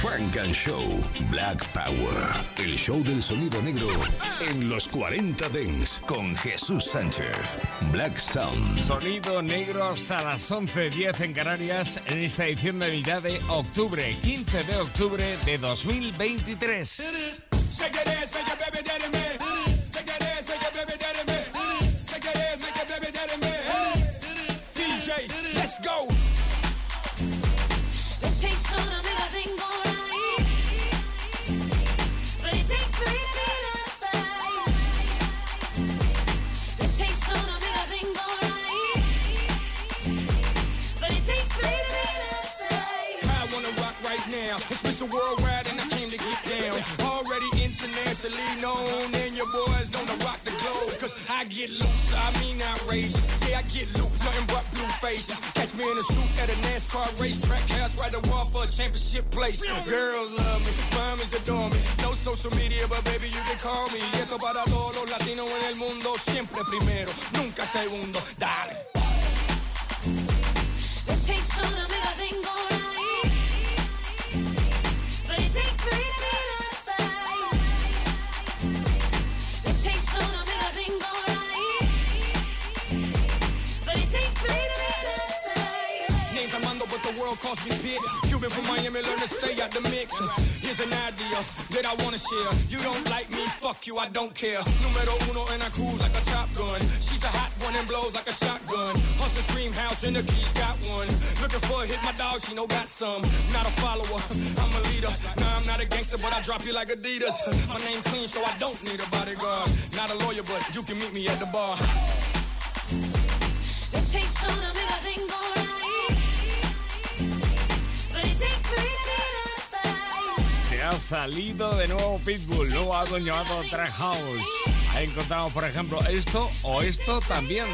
Frank and Show Black Power. El show del sonido negro en los 40 Dens con Jesús Sánchez. Black Sound. Sonido negro hasta las 11.10 en Canarias en esta edición de mitad de octubre, 15 de octubre de 2023. Internationally known, and your boys gonna rock the globe. Cause I get loose, I mean outrageous. Yeah, I get loose, nothing but blue faces. Catch me in a suit at a NASCAR racetrack, house right the wall for a championship place. Girls love me, mamas adore me. No social media, but baby, you can call me. Y esto para todos los latinos en el mundo. Siempre primero, nunca segundo. Dale. It takes on a Calls me big. Cuban from Miami, learn to stay out the mix. Here's an idea that I wanna share. You don't like me, fuck you, I don't care. Numero uno, and I cruise like a top gun. She's a hot one and blows like a shotgun. Hustle dream house and the keys got one. Looking for a hit, my dog, she know got some. Not a follower, I'm a leader. Nah, I'm not a gangster, but I drop you like Adidas. My name clean, so I don't need a bodyguard. Not a lawyer, but you can meet me at the bar. Salido de nuevo Pitbull, nuevo álbum llamado Track House. Ahí encontramos, por ejemplo, esto o esto también.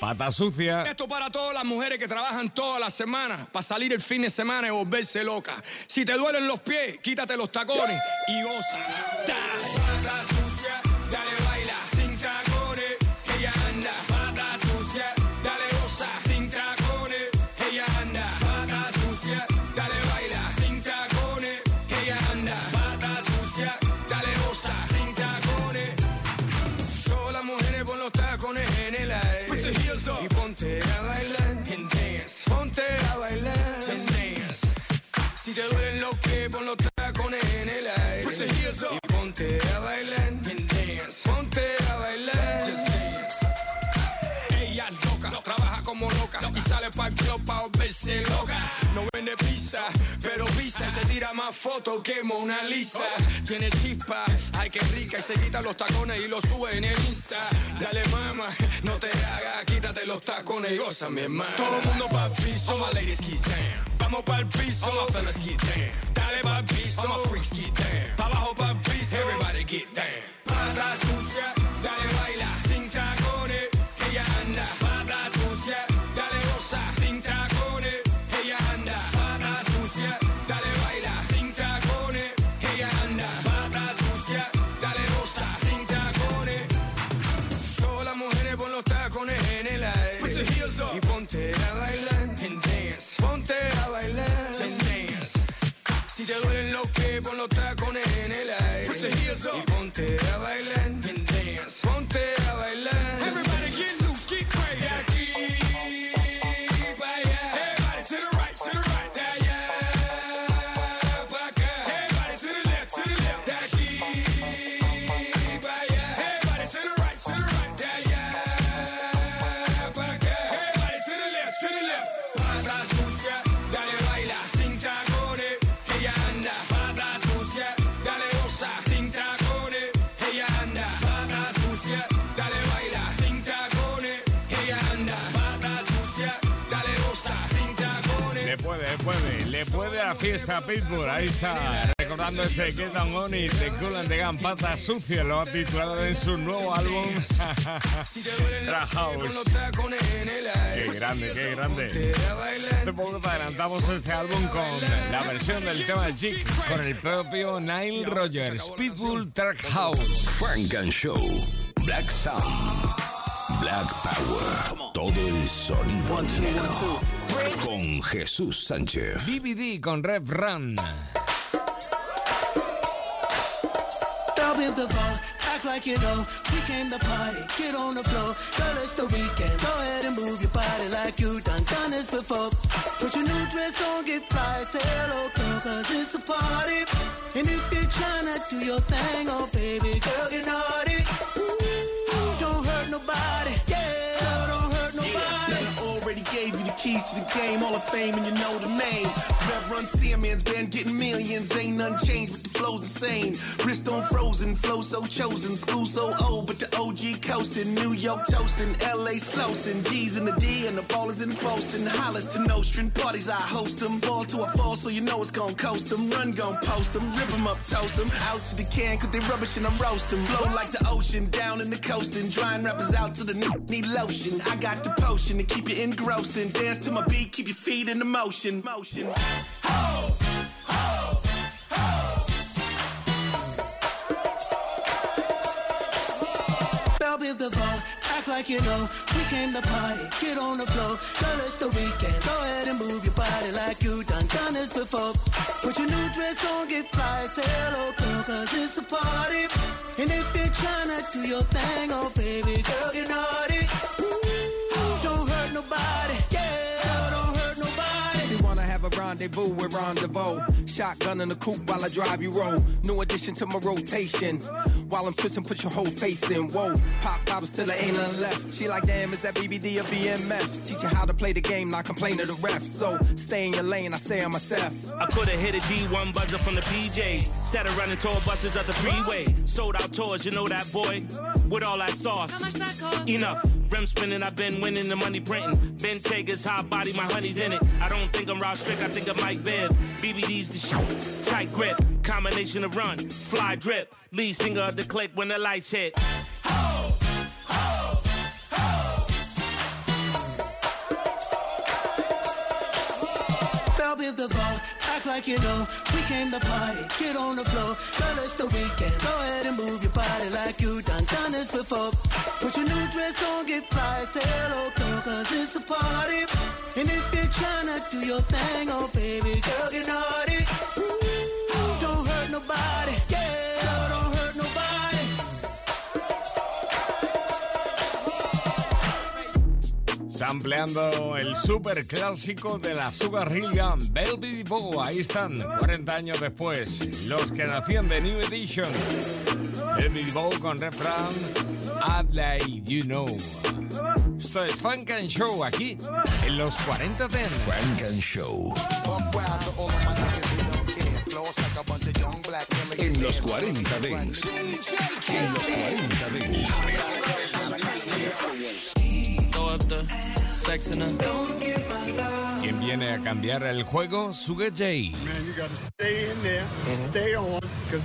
Pata sucia. Esto para todas las mujeres que trabajan toda la semana para salir el fin de semana y volverse loca. Si te duelen los pies, quítate los tacones y goza. Dale. Pa' volverse loca. No vende pizza, pero pisa se tira más fotos que Mona Lisa. Tiene chispa, ay que rica y se quita los tacones y los sube en el Insta. Dale mama, no te hagas, quítate los tacones y goza mi hermano. Todo el mundo pa' piso, my ladies get down. Vamos el piso, my fellas down. Dale pa' el piso, up. Fiesta Pitbull. Ahí está, recordando ese Get On On It de Cool and the Pata Sucia, lo ha titulado en su nuevo álbum Track House. Qué grande, qué grande. Hace poco te adelantamos este álbum con la versión del tema de Jig con el propio Nile Rogers, Pitbull Track House. Frank and Show. Black Sound. Black Power. Todo el sonido negro. Con Jesús Sánchez. DVD con Rev Run. Act like you know. We came to party, get on the floor. Girl, it's the weekend. Go ahead and move your body like you done done this before. Put your new dress on, get fly, say hello, girl, cause it's a party. And if you're trying to do your thing, oh baby, girl, get naughty. Keys to the game, all of fame, and you know the name. Rev Run Simmons been getting millions, ain't none changed, but the flow's insane. Wrist on frozen, flow so chosen, school so old, but the OG coasting. New York toasting, LA slowsing, G's in the D, and the ballers in the Boston. Hollers to Nostrin, parties I host them. Ball to a fall, so you know it's gon' coast them. Run gon' post them, rip them up, toast them. Out to the can, cause they rubbish and I'm roasting. Flow like the ocean, down in the coasting. Drying rappers out to the n- need lotion. I got the potion to keep you engrossed and dance to my beat, keep your feet in the motion. Motion. Bell with the ball, act like you know. We came to party, get on the floor. Girl, it's the weekend. Go ahead and move your body like you done done this before. Put your new dress on, get fly, say hello, girl, cause it's a party. And if you're trying to do your thing, oh baby, girl, get naughty. Ooh, don't hurt nobody, rendezvous with rendezvous. Shotgun in the coupe while I drive you roll. New addition to my rotation. While I'm twitching, put your whole face in. Whoa, pop bottles till there ain't none left. She like, damn, is that BBD or BMF? Teach you how to play the game, not complain to the ref. So stay in your lane, I stay on my step. I coulda hit a D1 buzzer from the PJs. Instead of running tour buses up the freeway. Sold out tours, you know that boy. With all that sauce. How much that cost? Enough. Rem spinning, I've been winning the money printing. Ben Tager's hot body, my honey's in it. I don't think I'm Rob Strick, I think I Mike Bibb. BBD's the shit. Tight grip, combination of run, fly drip. Lead singer of the click when the lights hit. Like you know. We came to party, get on the floor. Girl, it's the weekend. Go ahead and move your body like you done done this before. Put your new dress on, get fly, say hello, girl, cause it's a party. And if you're trying to do your thing, oh baby, girl, get naughty. Don't hurt nobody, yeah, Sampleando el super clásico de la Sugar Hill Gang, Velvet Bow. Ahí están, 40 años después, los que nacían de New Edition. Velvet Bow con refrán Like You Know. Esto es Funk and Show aquí, en los 40 Dents. Frank and Show. En los 40 Dents. En los 40 Dents. Throw up the sex in her. ¿Quién viene a cambiar el juego? Sugar J. Man, you gotta stay in there, stay on, because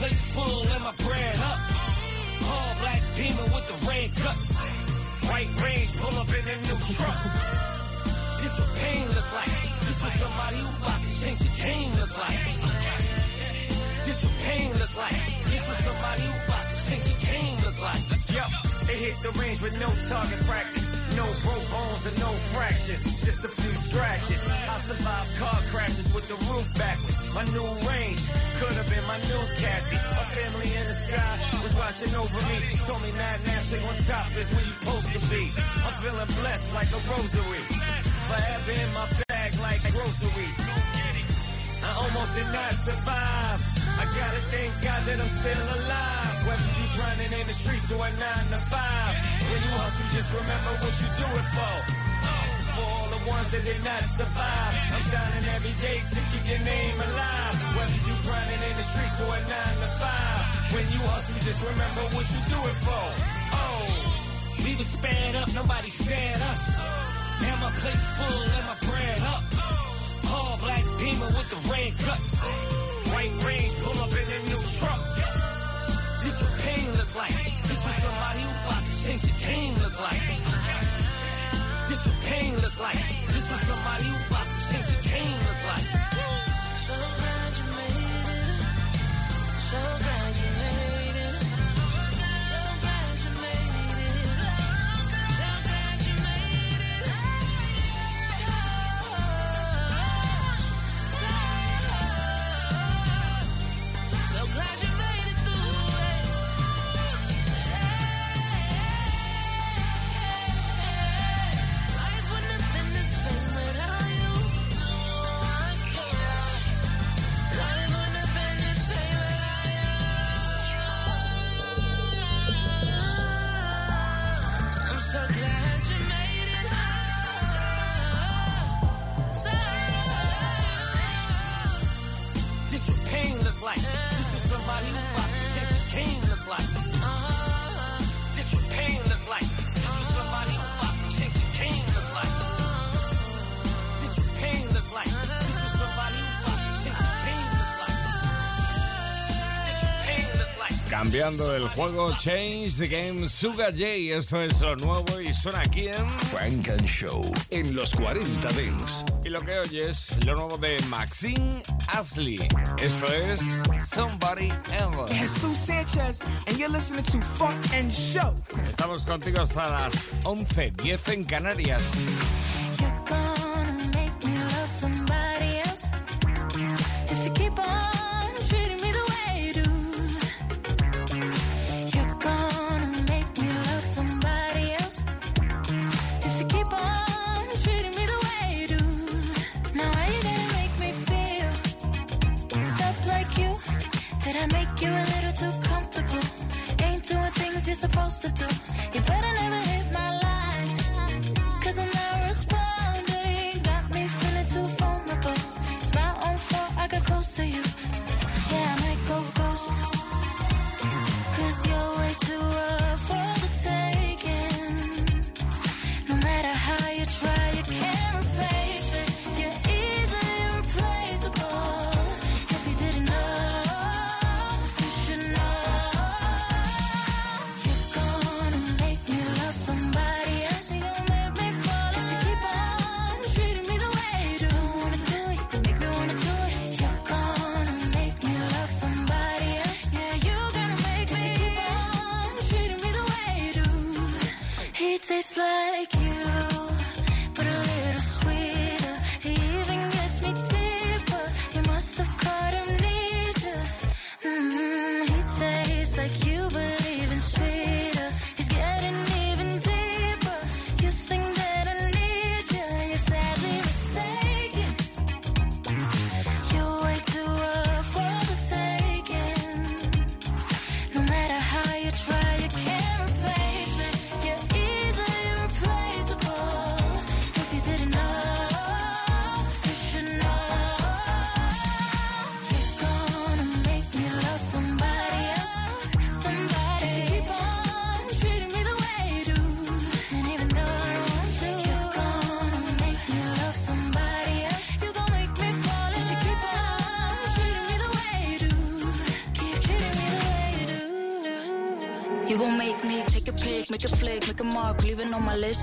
plate full and my bread up. All black beamer with the red guts. White range, pull up in a new truck. This what pain look like. This what somebody who about to change the game look like. This what pain look like. This what somebody who about to change the game look like. Yo, they hit the range with no target practice. No broke bones and no fractures. Just a few scratches. I survived car crashes with the roof backwards. My new range could have been my new casket. A family in the sky was watching over me. Told me Mad Nashing on top is where you supposed to be. I'm feeling blessed like a rosary. Forever in my bag. like groceries. Almost did not survive. I gotta thank God that I'm still alive. Whether you grinding in the streets or a nine to five. When you hustle, just remember what you do it for. For all the ones that did not survive, I'm shining every day to keep your name alive. Whether you grinding in the streets or a nine to five. When you hustle, just remember what you do it for. Oh, we was sped up, nobody fed us. Now my plate full and my bread up. All black beamer with the red guts. White range, pull up in a new truck. This what pain look like. This what somebody who about to change the game look like. This what pain look like. This what somebody who about to change the game look like. So glad you made it. So glad Cambiando el juego, Change the Game, Suga J. Esto es lo nuevo y suena aquí en. Frank and Show en los 40 Dents. Y lo que oyes, lo nuevo de Maxine Ashley. Esto es Somebody Else. Jesus Sanchez, and you're listening to Funk and Show. Estamos contigo hasta las 11.10 en Canarias.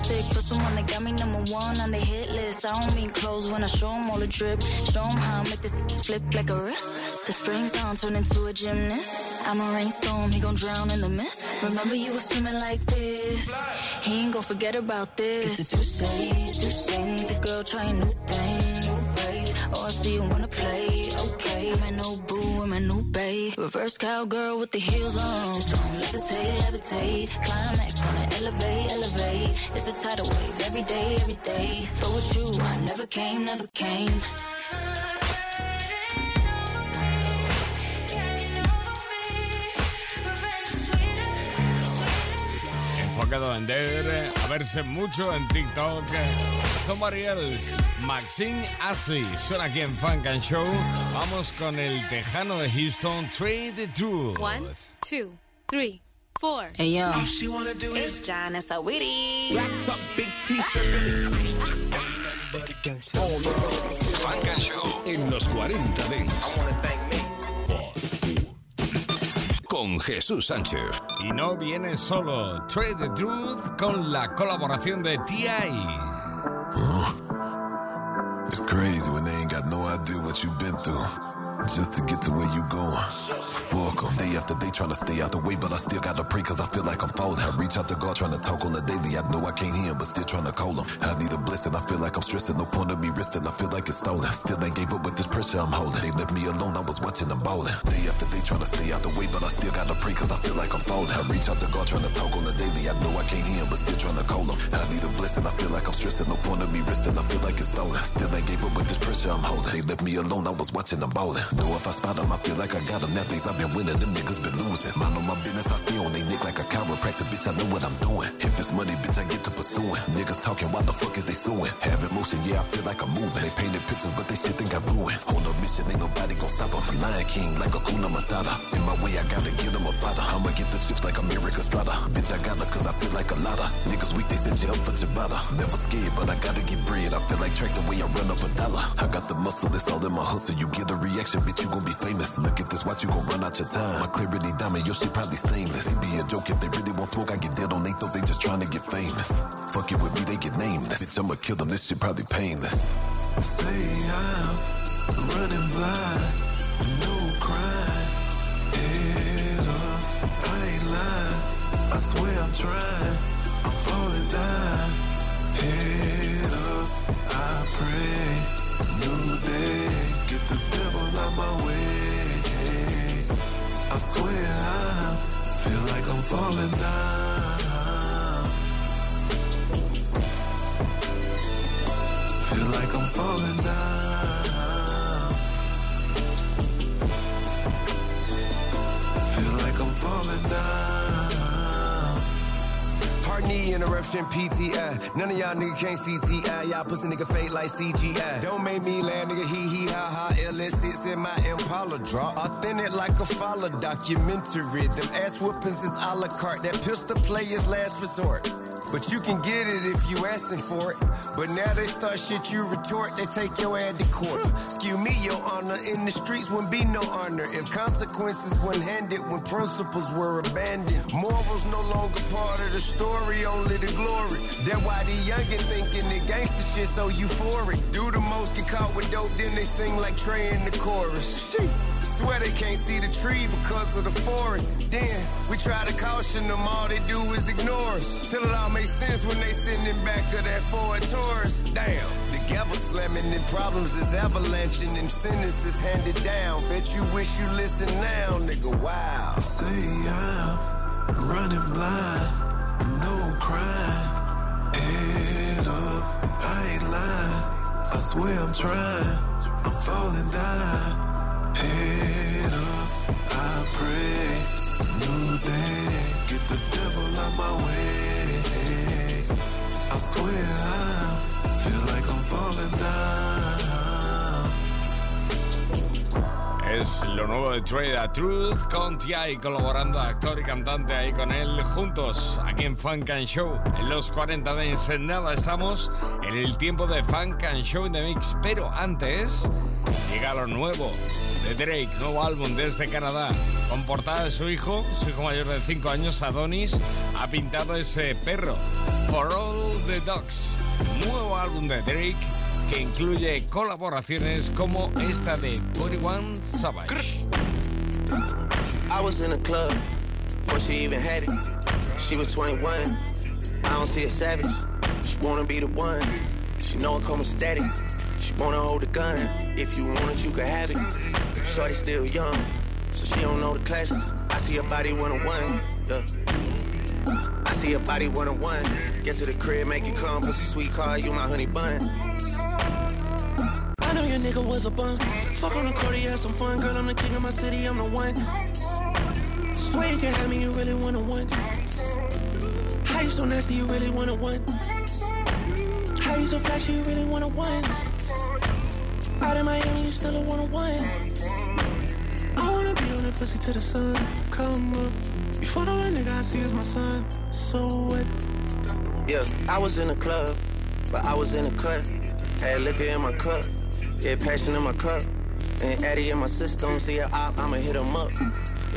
Lipstick. For someone that got me number one on the hit list. I don't mean clothes when I show 'em all the drip. Show 'em how I make this flip like a wrist. The strings on, turn into a gymnast. I'm a rainstorm, he gon' drown in the mist. Remember you were swimming like this. He ain't gon' forget about this. It's too safe, too safe. The girl trying new thing, new ways. Oh, I see you wanna play, okay. day. My new boo, I'm my new babe. Reverse cowgirl with the heels on. It's gon' levitate, levitate. Climax elevate, elevate. It's a tidal wave every day, every day. But with you, I never came, never came. Enfocado a vender, a verse mucho en TikTok. Somebody else, Maxine Ashley, suena aquí en Funk and Show. Vamos con el tejano de Houston, Trade the Truth. One, two, three, four. Hey, yo. All she wanna do It's is John and Saweetie. black top, big t-shirt. Funk and Show en los 40 Dents. Con Jesús Sánchez. Y no viene solo, Trade the Truth con la colaboración de T.I. It's crazy when they ain't got no idea what you've been through. Just to get to where you going. Fuck 'em. Day after day trying to stay out the way, but I still gotta pray cause I feel like I'm falling. I reach out to God trying to talk on the daily. I know I can't hear him, but still trying to call him. I need a blessing. I feel like I'm stressing. No point of me resting. I feel like it's stolen. Still ain't gave up with this pressure I'm holding. They left me alone. I was watching them ballin'. Day after day trying to stay out the way, but I still gotta pray cause I feel like I'm falling. I reach out to God trying to talk on the daily. I know I can't hear him, but still trying to call him. I need a blessing. I feel like I'm stressing. No point of me resting. I feel like it's stolen. Still ain't gave up with this pressure I'm holding. They left me alone. I was watching them ballin'. Know if I spot them, I feel like I got them. That things I've been winning. Them niggas been losing. Mind on my business. I stay on they neck like a chiropractor. Bitch, I know what I'm doing. If it's money, bitch, I get to pursuing. Niggas talking, why the fuck is they suing? Have emotion, yeah, I feel like I'm moving. They painted pictures, but they shit think I'm ruined. On a mission, ain't nobody gon' stop 'em. Lion King, like a Kuna Matata. In my way, I gotta get them a bada. I'ma get the chips like I'm Erik Estrada. Bitch, I gotta, cause I feel like a lotta. Niggas weak, they said you up for Ciabatta. Never scared, but I gotta get bread. I feel like track the way I run up a dollar. I got the muscle, it's all in my hustle. You get a reaction, bitch, you gon' be famous. Look at this, watch you gon' run out your time. My clarity diamond, your shit probably stainless. They be a joke if they really want smoke. I get dead on they thought they just trying to get famous. Fuck it with me, they get nameless. Bitch, I'ma kill them, this shit probably painless. Say I'm running blind, no crime. Head up, I ain't lying. I swear I'm trying, I'm falling down. Head up, I pray. New day, get the devil out my way. I swear I feel like I'm falling down. Feel like I'm falling down. Interruption, PTI. None of y'all nigga can't see TI. Y'all pussy nigga fake like CGI. Don't make me laugh, nigga. Hee hee ha ha. LS sits in my Impala draw. Authentic like a follow documentary. Them ass whoopings is a la carte. That pistol play is last resort. But you can get it if you asking for it. But now they start shit you retort, they take your ad to court. Skew me, your honor. In the streets wouldn't be no honor. If consequences weren't handed when principles were abandoned. Morals no longer part of the story, only the glory. That's why the youngin' thinking the gangster shit so euphoric. Do the most, get caught with dope, then they sing like Trey in the chorus. Shit. Swear they can't see the tree because of the forest. Then we try to caution them, all they do is ignore us. Till it all makes sense when they sitting in back of that Ford Taurus. Damn, the gavel slamming and problems is avalanching and sentences handed down. Bet you wish you listen now, nigga. Wow. Say I'm running blind, no crime. Head up, I ain't lying. I swear I'm trying, I'm falling down. Es lo nuevo de Trade Truth con T.I. colaborando actor y cantante ahí con él juntos aquí en Funk and Show. En los 40 de en nada estamos en el tiempo de Funk and Show in the Mix. Pero antes llega lo nuevo de Drake, nuevo álbum desde Canadá. Con portada de su hijo, su hijo mayor de 5 años, Adonis, ha pintado ese perro. For All the Dogs. Nuevo álbum de Drake que incluye colaboraciones como esta de 41 Savage. I was in the club before she even had it. She was 21. I don't see a savage. She wanna be the one. She know it coming static. She wanna hold a gun. If you want it, you can have it. Shorty still young, so she don't know the classes. I see her body one on one, yeah. I see her body one on one. Get to the crib, make you come, pussy sweet car, you my honey bun. I know your nigga was a bum. Fuck on the court, yeah, some fun. Girl, I'm the king of my city, I'm the one. Swear you can have me, you really wanna one. How you so nasty, you really wanna one. How you so flashy, you really wanna one. Out in Miami, you still a one on one. I wanna beat on that pussy till the sun come up. Before the one nigga I see is my son. So what? Yeah, I was in the club, but I was in the cut. Had liquor in my cup, yeah, passion in my cup. And Addy in my system, see op, I'ma hit him up.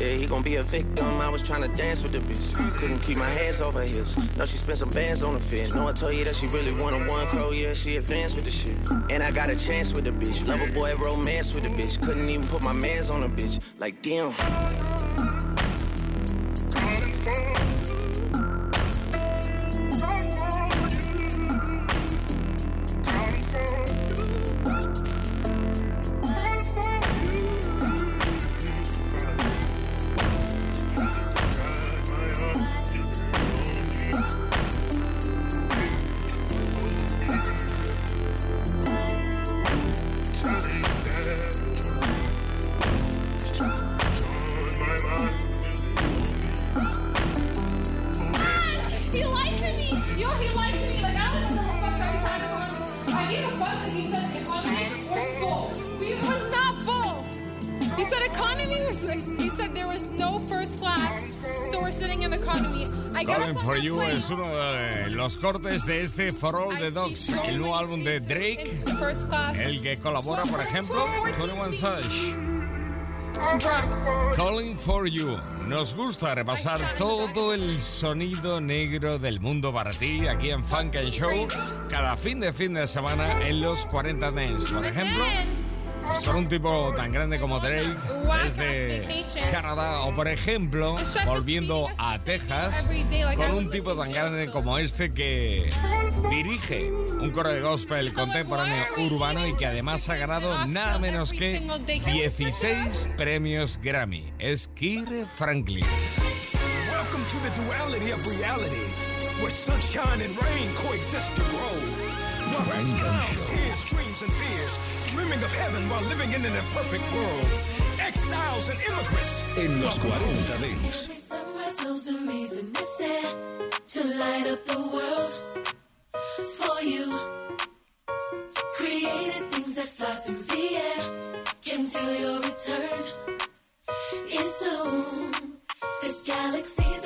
Yeah, he gon' be a victim. I was tryna dance with the bitch. Couldn't keep my hands off her hips. No, she spent some bands on the fit. No, I told you that she really wanted one crow. Yeah, she advanced with the shit. And I got a chance with the bitch. Lover boy romance with the bitch. Couldn't even put my mans on the bitch. Like, damn. De este For All the Dogs, el nuevo álbum de Drake, el que colabora, por ejemplo, 21 Savage. Calling for You. Nos gusta repasar todo el sonido negro del mundo para ti aquí en Funk and Show cada fin de fin de semana en los 40 Dance. Por ejemplo, pues con un tipo tan grande como Drake desde Canadá o por ejemplo, volviendo a Texas con un tipo tan grande como este que dirige un coro de gospel contemporáneo urbano y que además ha ganado nada menos que 16 premios Grammy. Es Kire Franklin. Welcome to the duality of reality, where sunshine and rain coexist to grow. Smiles, tears, dreams, and fears, dreaming of heaven while living in an imperfect world. Exiles and immigrants. En los 40 Dance. Every sunrise knows the reason it's there to light up the world for you. Created things that fly through the air, can feel your return. It's soon. The galaxies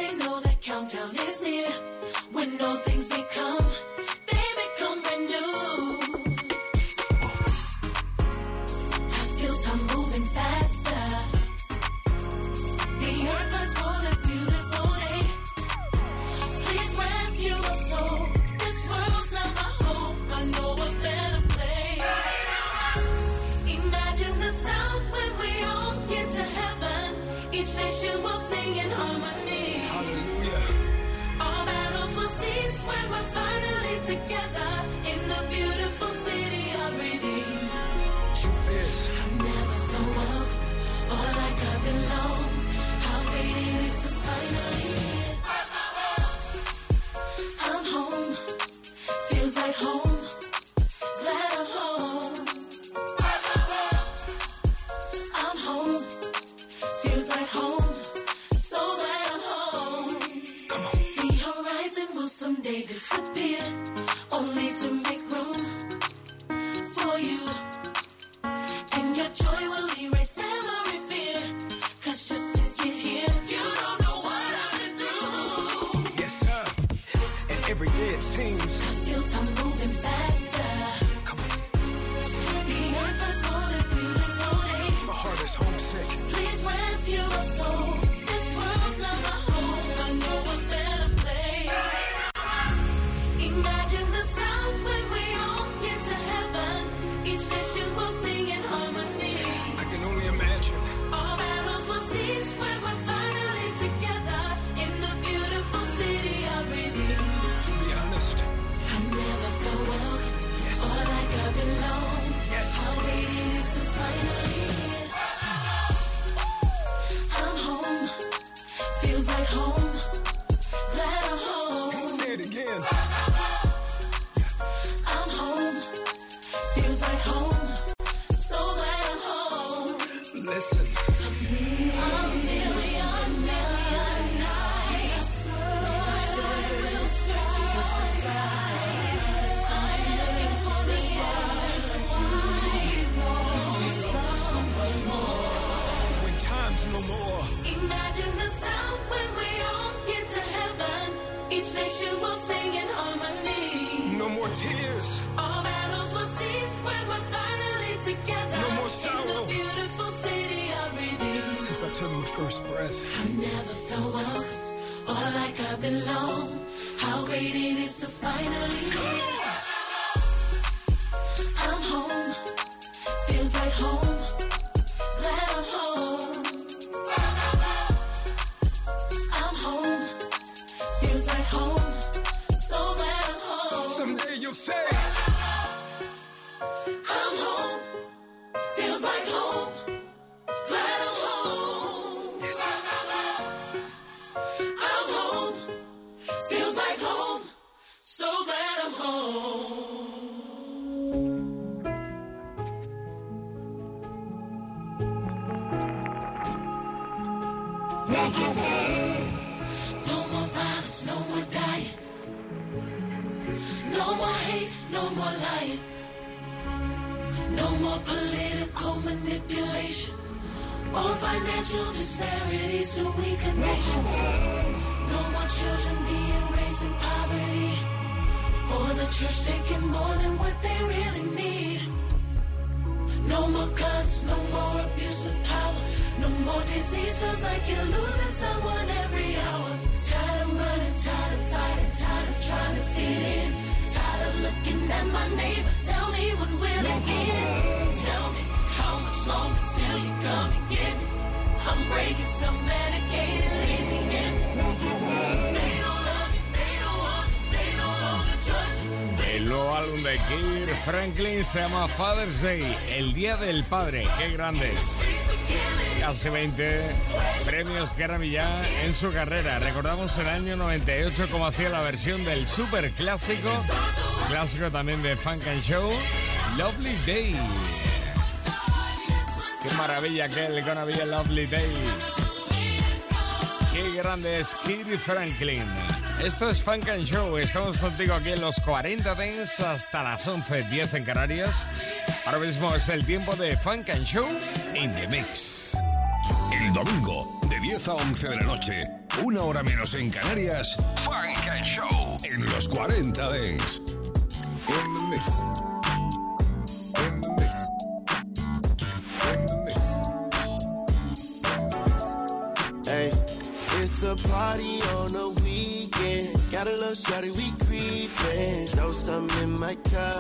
No more violence, no more No more disease feels like you're losing someone every hour. Tired of running, tired of fighting, tired of trying to fit in. Tired of looking at my neighbor. Tell me when will it end? Tell me how much longer till you come and get me? I'm breaking, self-medicating, leaves me empty. They don't love they don't want you, they no longer trust you. El nuevo álbum de Kirk Franklin se llama Father's Day, el Día del Padre. ¡Qué grande! Casi 20 premios ya en su carrera. Recordamos el año 98 como hacía la versión del super clásico, clásico también de Funk and Show, Lovely Day. ¡Qué maravilla que el Gonna Lovely Day! ¡Qué grande es Kirk Franklin! Esto es Funk and Show. Estamos contigo aquí en los 40 Dents hasta las 11.10 en Canarias. Ahora mismo es el tiempo de Funk and Show in the Mix. El domingo, de 10 a 11 de la noche, una hora menos en Canarias, Funk and Show en los 40 Dents. In the mix. Mix. Mix. Hey, it's a party on the weekend. Got a little shawty, we creepin'. Know something in my cup,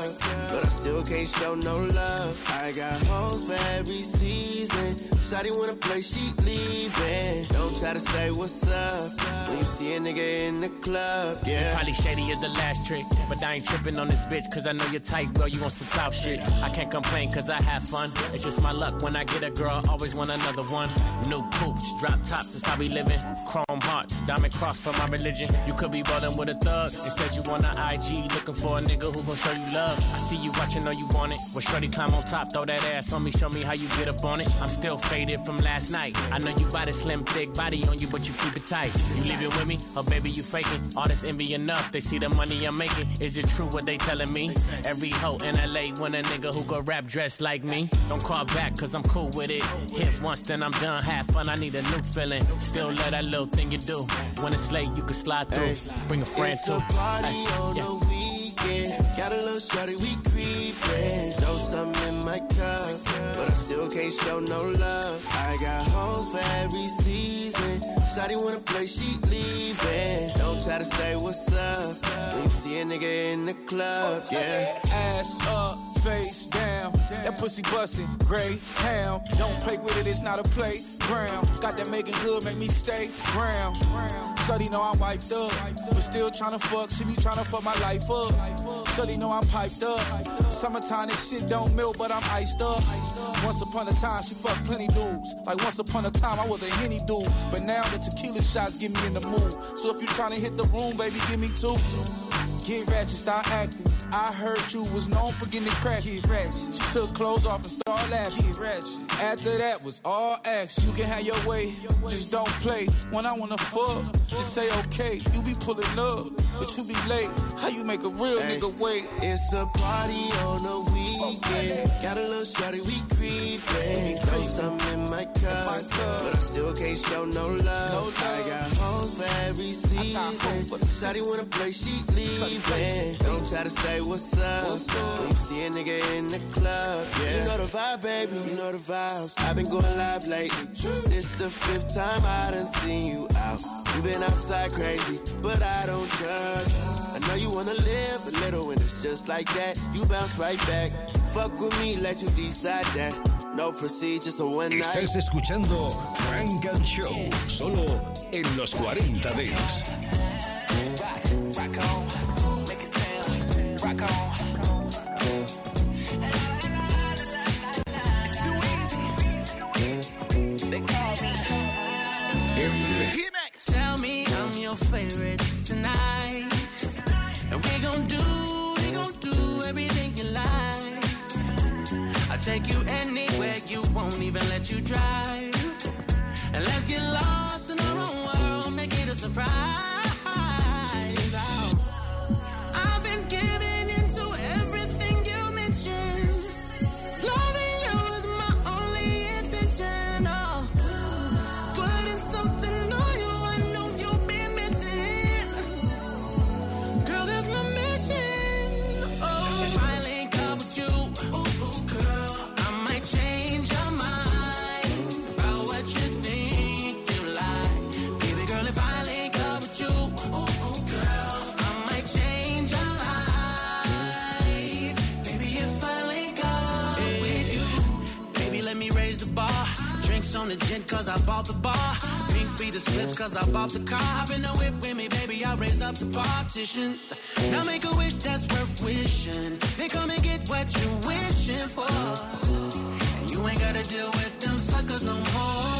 but I still can't show no love. I got hoes for every season. Shawty wanna play, she leaving. Don't try to say what's up when you see a nigga in the club, yeah. Probably shady as the last trick, but I ain't tripping on this bitch, cause I know you're tight, girl. You want some clout shit. I can't complain, cause I have fun. It's just my luck when I get a girl, always want another one. New poops, drop tops, that's how we living. Chrome hearts, diamond cross for my religion. You could be rolling with a thug, instead you on a IG, looking for a nigga who gon' show you love. I see you watching, know you want it. Well, shorty climb on top, throw that ass on me, show me how you get up on it. I'm still faded from last night. I know you got a slim, thick body on you, but you keep it tight. You leave it with me, or baby, you faking. All this envy enough, they see the money I'm making. Is it true what they telling me? Every hoe in LA want a nigga who go rap dressed like me. Don't call back, cause I'm cool with it. Hit once, then I'm done. Have fun, I need a new feeling. Still love that little thing you do. When it's late, you can slide through. Bring a friend it's too. a party on yeah. Weekend. Got a little shawty, we creepin'. Know something in my cup, but I still can't show no love. I got hoes for every season. Shawty wanna play, she leaving. Don't try to say what's up when you see a nigga in the club, yeah. Ass up, face down. That pussy bustin', gray hound. Don't play with it, it's not a play. playground. Got that making good, make me stay brown. Shorty know I'm wiped up, but still tryna fuck. She be tryna fuck my life up. Shorty know I'm piped up. Summertime, this shit don't melt, but I'm iced up. Once upon a time, she fucked plenty dudes. Like once upon a time, I was a henny dude. But now the tequila shots get me in the mood. So if you tryna hit the room, baby, give me two. Get ratchet, start acting. I heard you was known for getting crack. Get ratchet. She took clothes off and started laughing. Get ratchet. After that was all action. You can have your way, just don't play. When I wanna fuck, just say okay. You be pulling up, but you be late. How you make a real Hey, nigga wait? It's a party on the weekend. Got a little shorty, we creepin'. Ghost, I'm in my cup, but I still can't show no love. I got hoes for every season. Shawty wanna play, she leaving. Don't try to say what's up. When you see a nigga in the club, yeah. You know the vibe, baby. You know the vibes. I've been going live lately. This the fifth time I done seen you out. You been outside crazy, but I don't judge. I know you wanna live a little when it's just like that. You bounce right back. Fuck with me, let you decide that. No procedures, a one night. Estás escuchando Funk and Show, solo en los 40 Dance. Rock on, make it sound. Rock on. Take you anywhere you won't even let you drive. Gin cause I bought the bar. Pink be the slips cause I bought the car. Hop in the whip with me, baby, I'll raise up the partition. Now make a wish that's worth wishing. Then come and get what you're wishing for. And you ain't gotta deal with them suckers no more.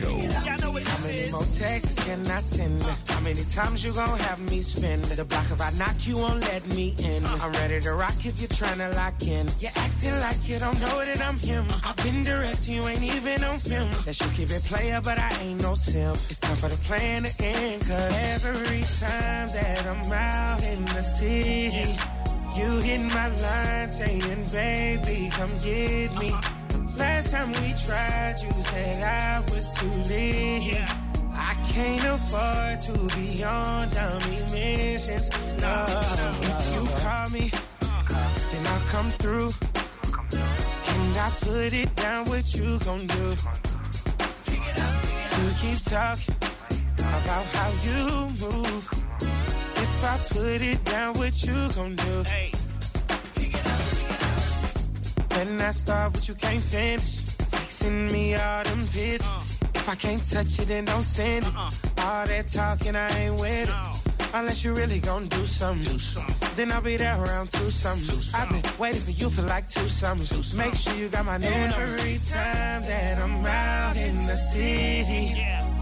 Show. How many more texts can I send? How many times you gon' have me spend? The block if I knock you won't let me in. I'm ready to rock if you're tryna lock in. You're acting like you don't know that I'm him. I've been direct, you ain't even on film. That you keep it player, but I ain't no simp. It's time for the plan to end. Cause every time that I'm out in the city, you hit my line saying, baby, come get me. Last time we tried, you said I was too late. I can't afford to be on dummy missions. No, if you call me, then I'll come through. And I put it down, what you gon' do? You keep talking about how you move. If I put it down, what you gon' do? When I start, what you can't finish. Texting me all them pictures. If I can't touch it, then don't send it. All that talking, I ain't with it. Unless you really gon' do something. Then I'll be there around two summers. I've been waiting for you for like two summers. Make sure you got my number. Every time that I'm out in the city,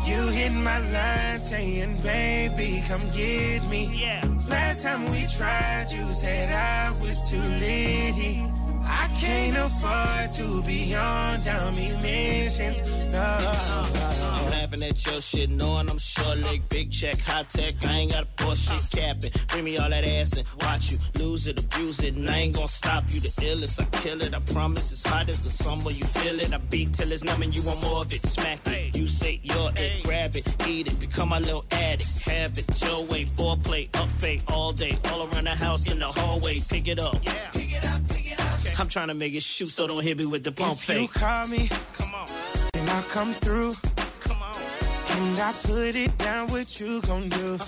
you hit my line saying, baby, come get me. Yeah. Last time we tried, you said I was too litty. I can't afford to be on dummy missions. No. I'm laughing at your shit, knowing I'm short leg, big check, high tech. I ain't got a poor shit capping. Bring me all that ass and watch you lose it, abuse it, and I ain't gonna stop you. The illest, I kill it. I promise it's hot as the summer. You feel it. I beat till it's numb and you want more of it. Smack it. You say you're it, grab it, eat it, become my little addict. Have it your way, foreplay, up fake all day, all around the house in the hallway. Pick it up. Pick I'm trying to make it shoot, so don't hit me with the pump If you call me, Come on, then I come through. come on. And I put it down, what you gon' do? Uh,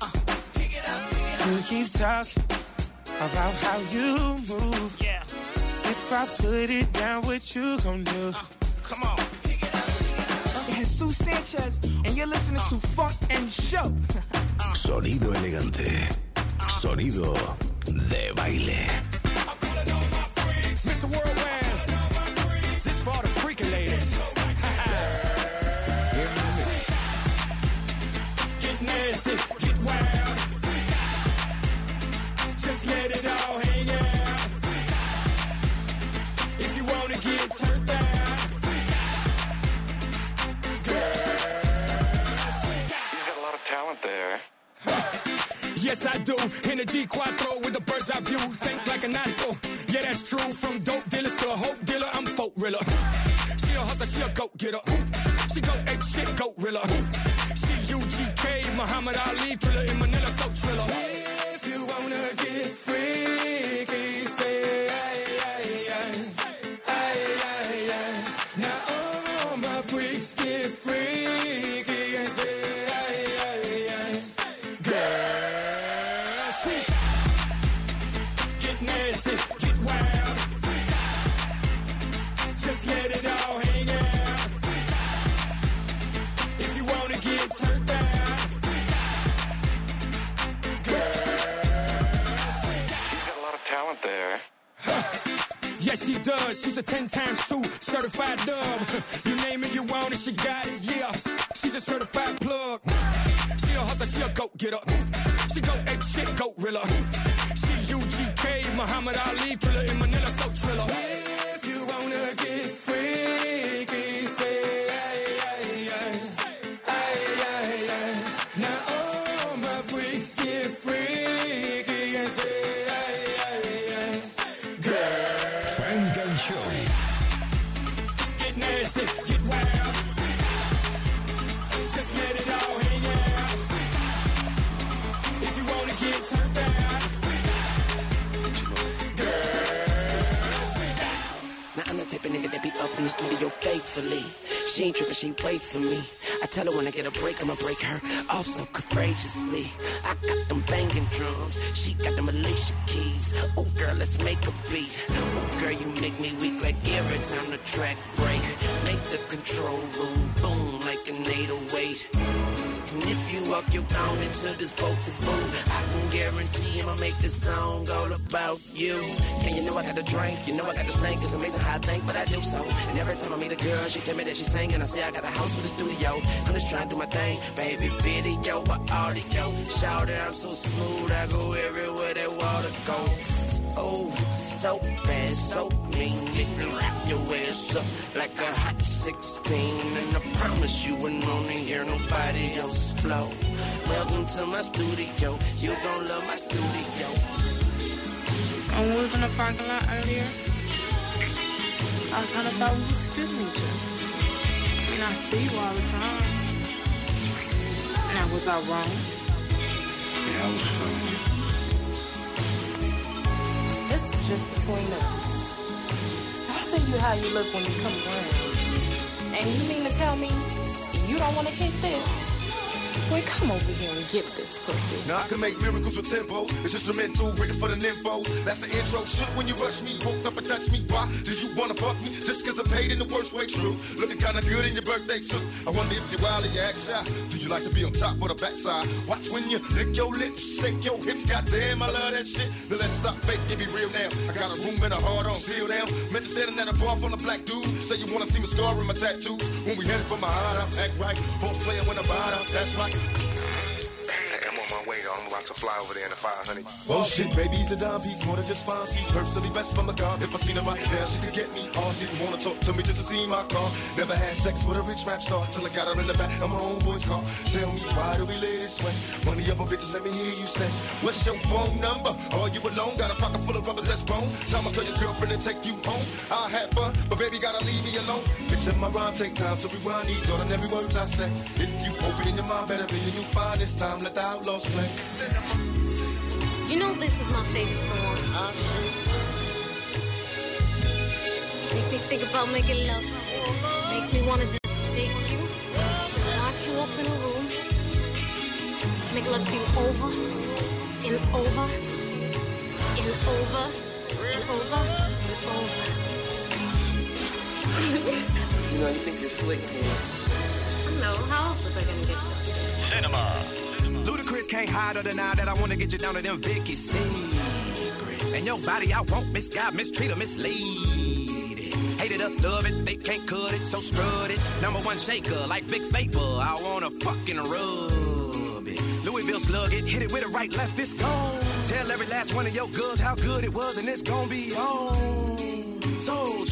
uh, pick it up, pick it up. You keep talking about how you move. Yeah. If I put it down, what you gon' do? Uh, come on. Jesus Sanchez, and you're listening to Funk and Show. Sonido elegante. Sonido de baile. Mr. Worldwide. This for the freaking ladies. get nasty, get wild. Just let it all hang out. If you wanna get turned down. You've got a lot of talent there. Yes, I do. In a G4 with the bird's eye view. Think She ain't tripping, she wait for me. I tell her when I get a break, I'ma break her off so courageously. I got them banging drums, she got them Alicia keys. Oh girl, let's make a beat. Oh girl, you make me weak like every time the track break. Make the control room boom like an 808. And if you walk your down into this vocal boom, I can guarantee I'ma make this song all about you. And you know I got the drink, you know I got the snake. It's amazing how I think, but I do so. And every time I meet a girl, she tell me that she's singing. I say I got a house with a studio. I'm just trying to do my thing, baby. Video, but audio. Shout it, I'm so smooth. I go everywhere that water go. Oh, so bad, so mean. Make me wrap your ass up like a hot 16. And I promise you wouldn't wanna hear nobody else flow. Welcome to my studio. You gon' love my studio. I was in the parking lot earlier. I kind of thought we was feeling each other. And I see you all the time. Now, was I wrong? Yeah, I was feeling This is just between us. I see you how you look when you come around. And you mean to tell me you don't want to hit this? Boy, come over here and get this pussy. Now I can make miracles with tempo. It's instrumental, written for the nympho. That's the intro. Shook when you rush me, woke up and touch me. Why did you wanna fuck me? Just cause I'm paid in the worst way, true. Looking kinda good in your birthday suit. I wonder if you're wild and you act shy. Do you like to be on top or the backside? Watch when you lick your lips, shake your hips. Goddamn, I love that shit. Then let's stop fake and be real now. I got a room and a heart on still down. Meant to standing at a bar full of black dudes. Say you wanna see my scar in my tattoos. When we headed for my hideout, act right. Horse playing when I ride out, that's right. Hey. I'm. On the about to fly over there in the 500. Oh shit, baby, he's a dime piece, more than just fine. She's personally best from the God. If I seen her right now, she could get me off. Didn't wanna talk to me just to see my car. Never had sex with a rich rap star till I got her in the back of my homeboy's car. Tell me why do we live this way? One of your bitches, let me hear you say, What's your phone number? Are you alone? Got a pocket full of rubbers that's bone. Time I tell your girlfriend to take you home. I'll have fun, but baby gotta leave me alone. Bitch, in my rhyme, take time to rewind these ordinary words I say. If you open your mind, better be you find this time. Let the outlaws play. You know this is my favorite song. Makes me think about making love. Makes me wanna just take you, lock you up in a room, make love to you over and over and over and over and over. You know, you think you're slick, Tina. No, how else was I gonna get you? Cinema. Ludacris can't hide or deny that I wanna get you down to them Vicky secrets. And your body I won't misguide, mistreat or mislead it. Hate it up, love it, they can't cut it, so strut it. Number one shaker, like Vicks Vapor, I wanna fucking rub it. Louisville slug it, hit it with a right, left, it's gone. Tell every last one of your girls how good it was, and it's gonna be on.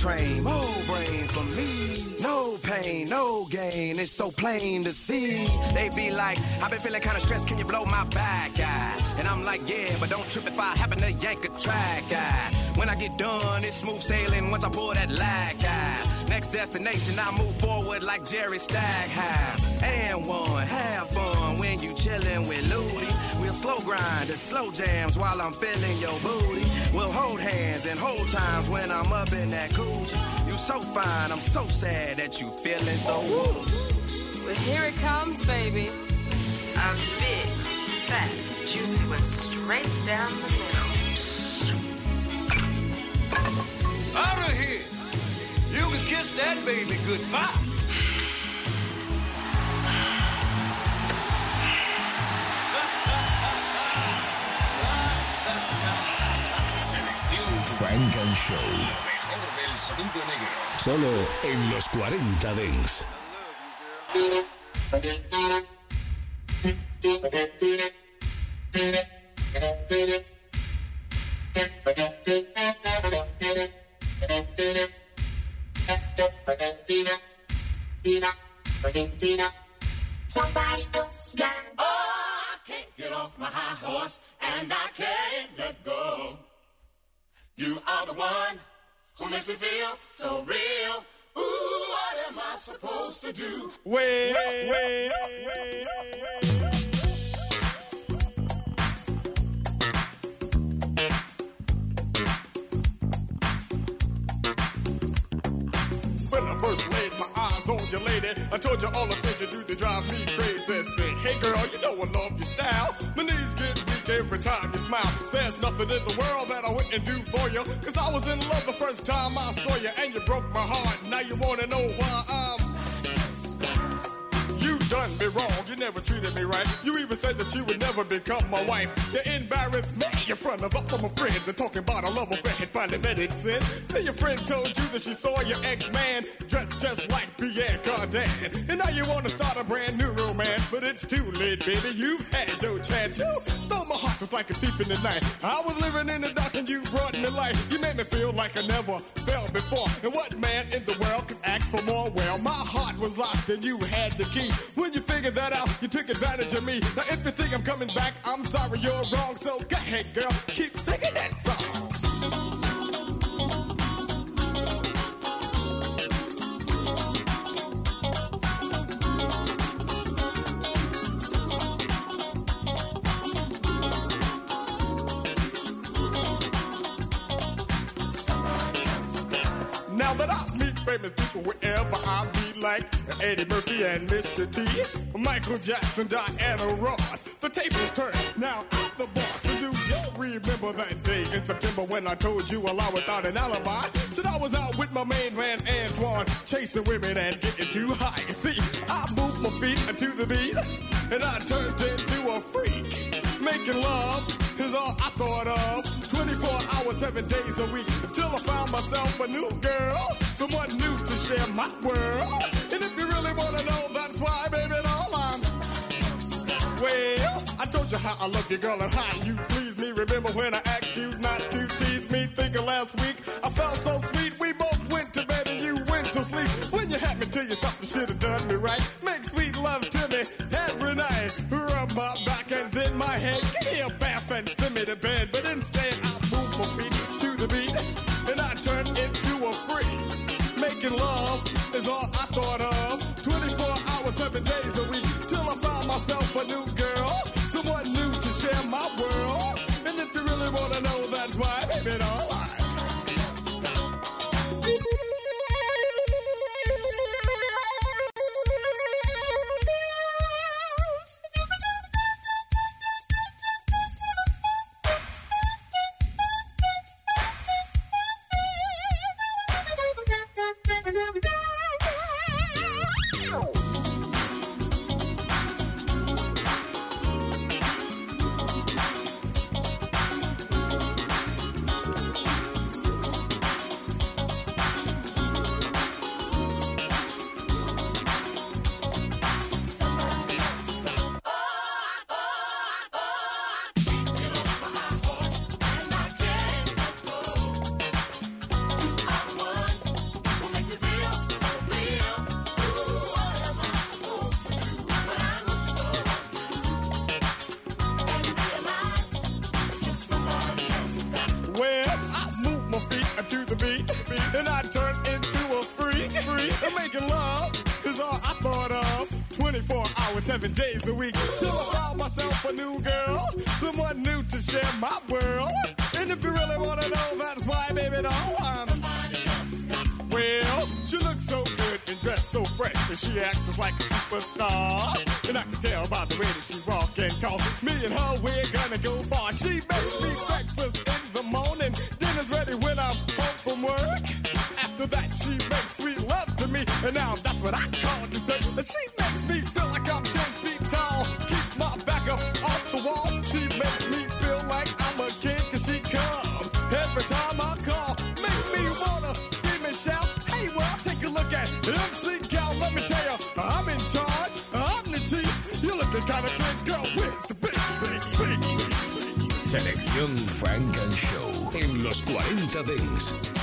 Train, more brain for me. No pain, no gain. It's so plain to see. They be like, I've been feeling kind of stressed. Can you blow my back out? And I'm like, yeah, but don't trip if I happen to yank a track out. When I get done, it's smooth sailing once I pull that lag out. Next destination, I move forward like Jerry Stackhouse. And one, have fun when you chillin' with Ludi. We'll slow grind to slow jams while I'm feeling your booty. We'll hold hands and hold times when I'm up in that coochie. You so fine, I'm so sad that you feeling so woo. Well, here it comes, baby. A big, fat, juicy one straight down the middle. Out of here! You can kiss that baby goodbye. Show. Lo mejor del sonido negro. Solo en los 40 Dents. Somebody else got Oh, I can't get off my high horse, and I can't let go. You are the one who makes me feel so real. Ooh, what am I supposed to do? Wait, wait, When I first laid my eyes on you, lady, I told you all the things you do that drive me crazy. Said, hey girl, you know I love your style. My knees get weak every time you smile. Nothing in the world that I wouldn't do for you. Cause I was in love the first time I saw you, and you broke my heart. Now you wanna know why I'm. Done me wrong, you never treated me right. You even said that you would never become my wife. You embarrassed me in front of all my friends and talking about a love affair had finally met its sin. Then your friend told you that she saw your ex-man dressed just like Pierre Cardin. And now you wanna start a brand new romance, but it's too late, baby. You've had your chance. You stole my heart just like a thief in the night. I was living in the dark and you brought me light. You made me feel like I never felt before. And what man in the world could ask for more? Well, my heart was locked and you had the key. When you figured that out, you took advantage of me. Now, if you think I'm coming back, I'm sorry you're wrong. So go ahead, girl, keep singing that song. Famous people wherever I be, like Eddie Murphy and Mr. T, Michael Jackson, Diana Ross, the tables turn. Now I'm the boss. And do you remember that day in September when I told you a lie without an alibi? Said I was out with my main man Antoine, chasing women and getting too high. See, I moved my feet to the beat, and I turned into a freak. Making love is all I thought of. 24 hours, seven days a week. Till I found myself a new girl. Someone new to share my world. And if you really wanna know, that's why, baby, all I'm. Well, I told you how I love you, girl, and how you please me. Remember when I asked you not to tease me? Thinking last week I felt so sweet. We both went to bed and you went to sleep. When you had me to yourself, you should have done me right. Frank Show en los 40 Dents.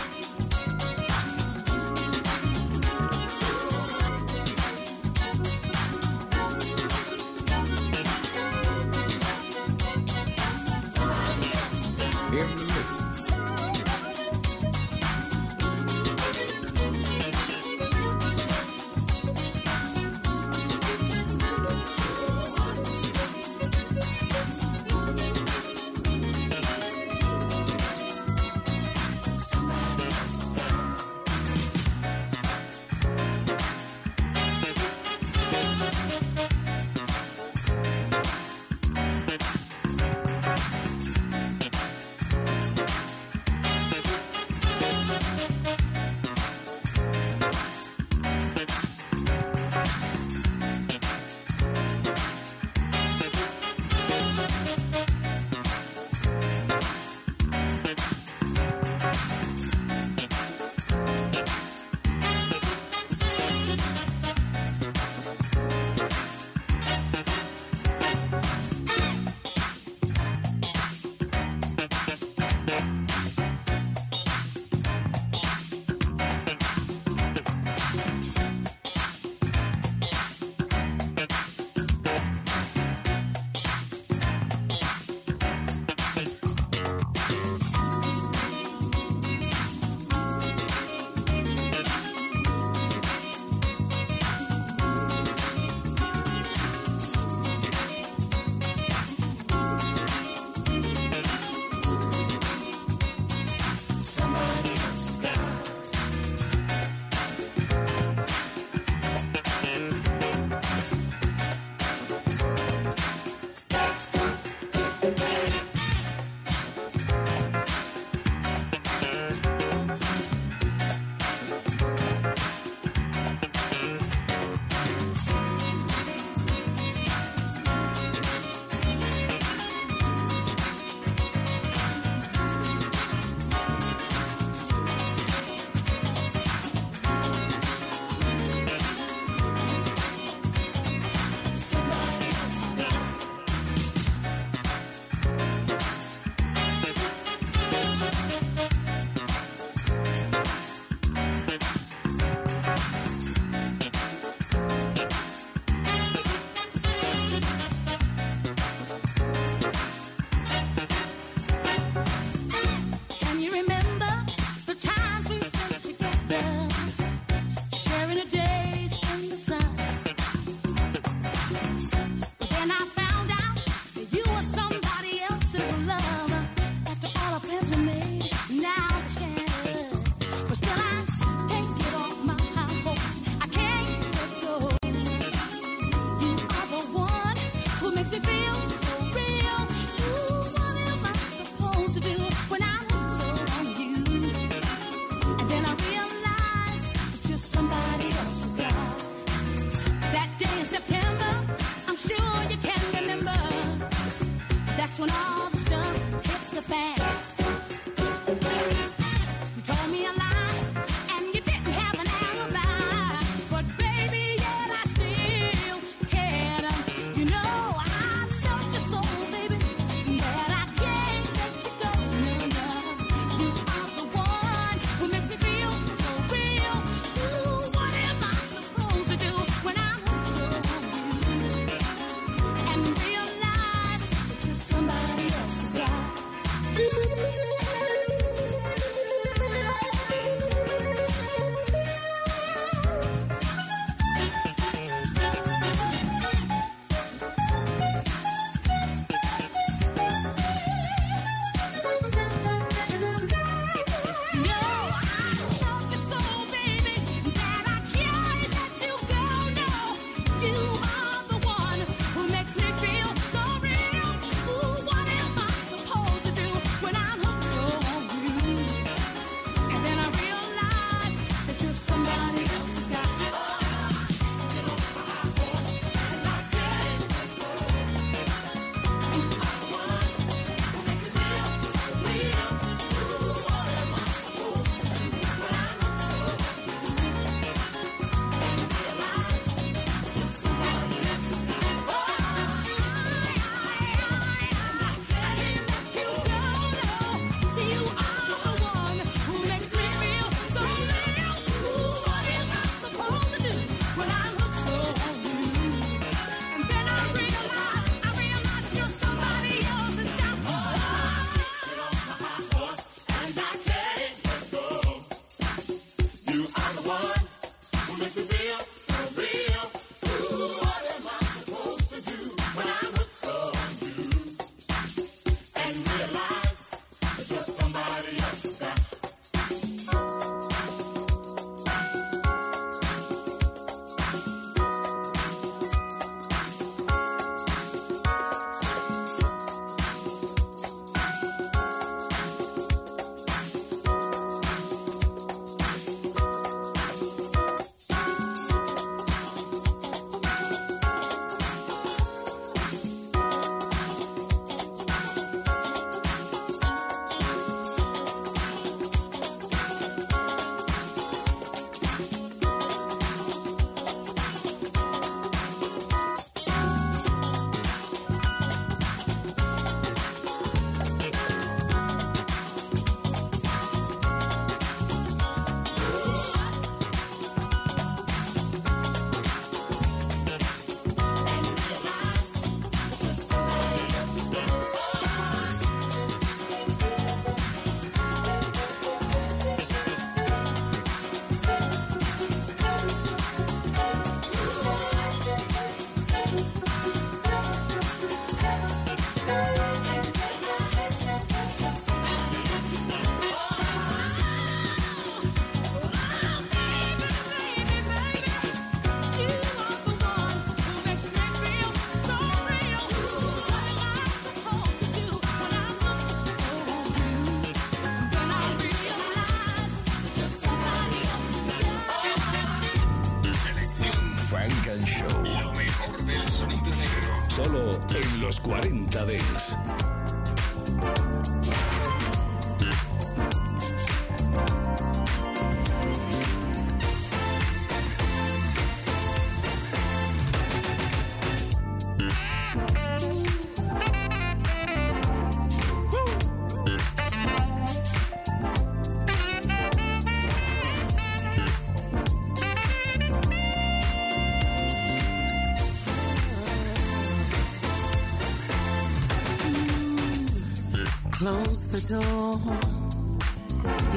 Close the door.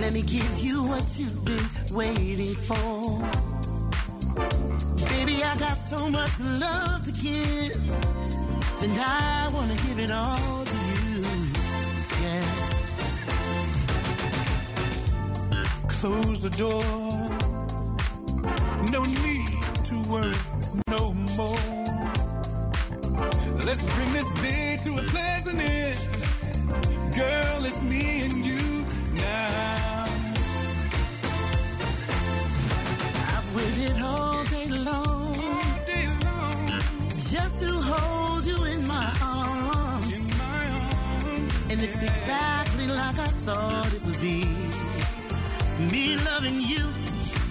Let me give you what you've been waiting for. Baby, I got so much love to give. And I want to give it all to you. Yeah. Close the door. No need to worry no more. Let's bring this day to a pleasant end. Girl, it's me and you now. I've waited all day long. Just to hold you in my arms. And it's exactly like I thought it would be. Me loving you.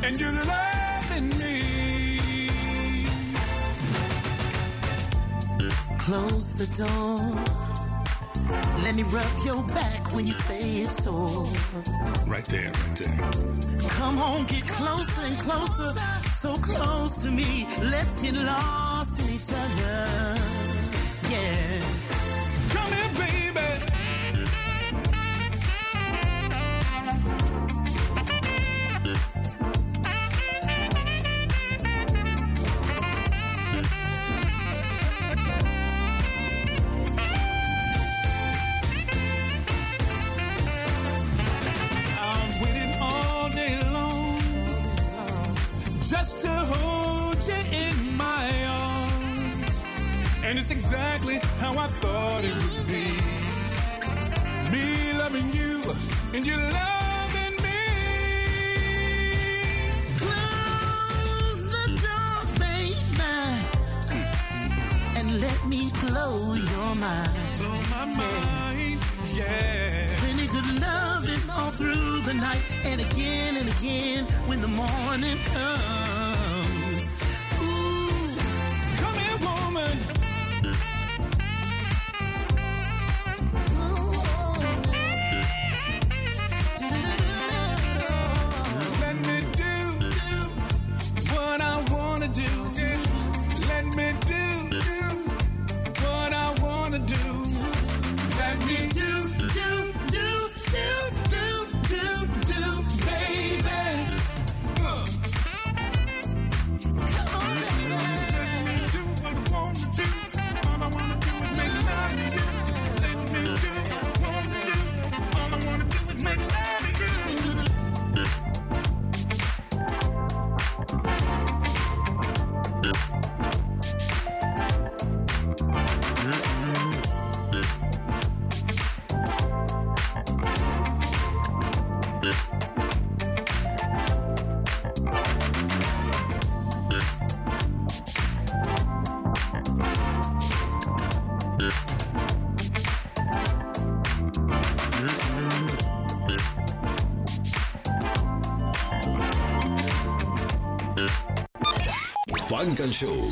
And you loving me. Close the door. Let me rub your back when you say it's sore. Right there, right there. Come on, get closer and closer, so close to me. Let's get lost in each other. Yeah. And it's exactly how I thought it would be. Me loving you and you loving me. Close the door, baby, and let me blow your mind. Blow my mind, yeah. Plenty good loving all through the night, and again and again when the morning comes. Let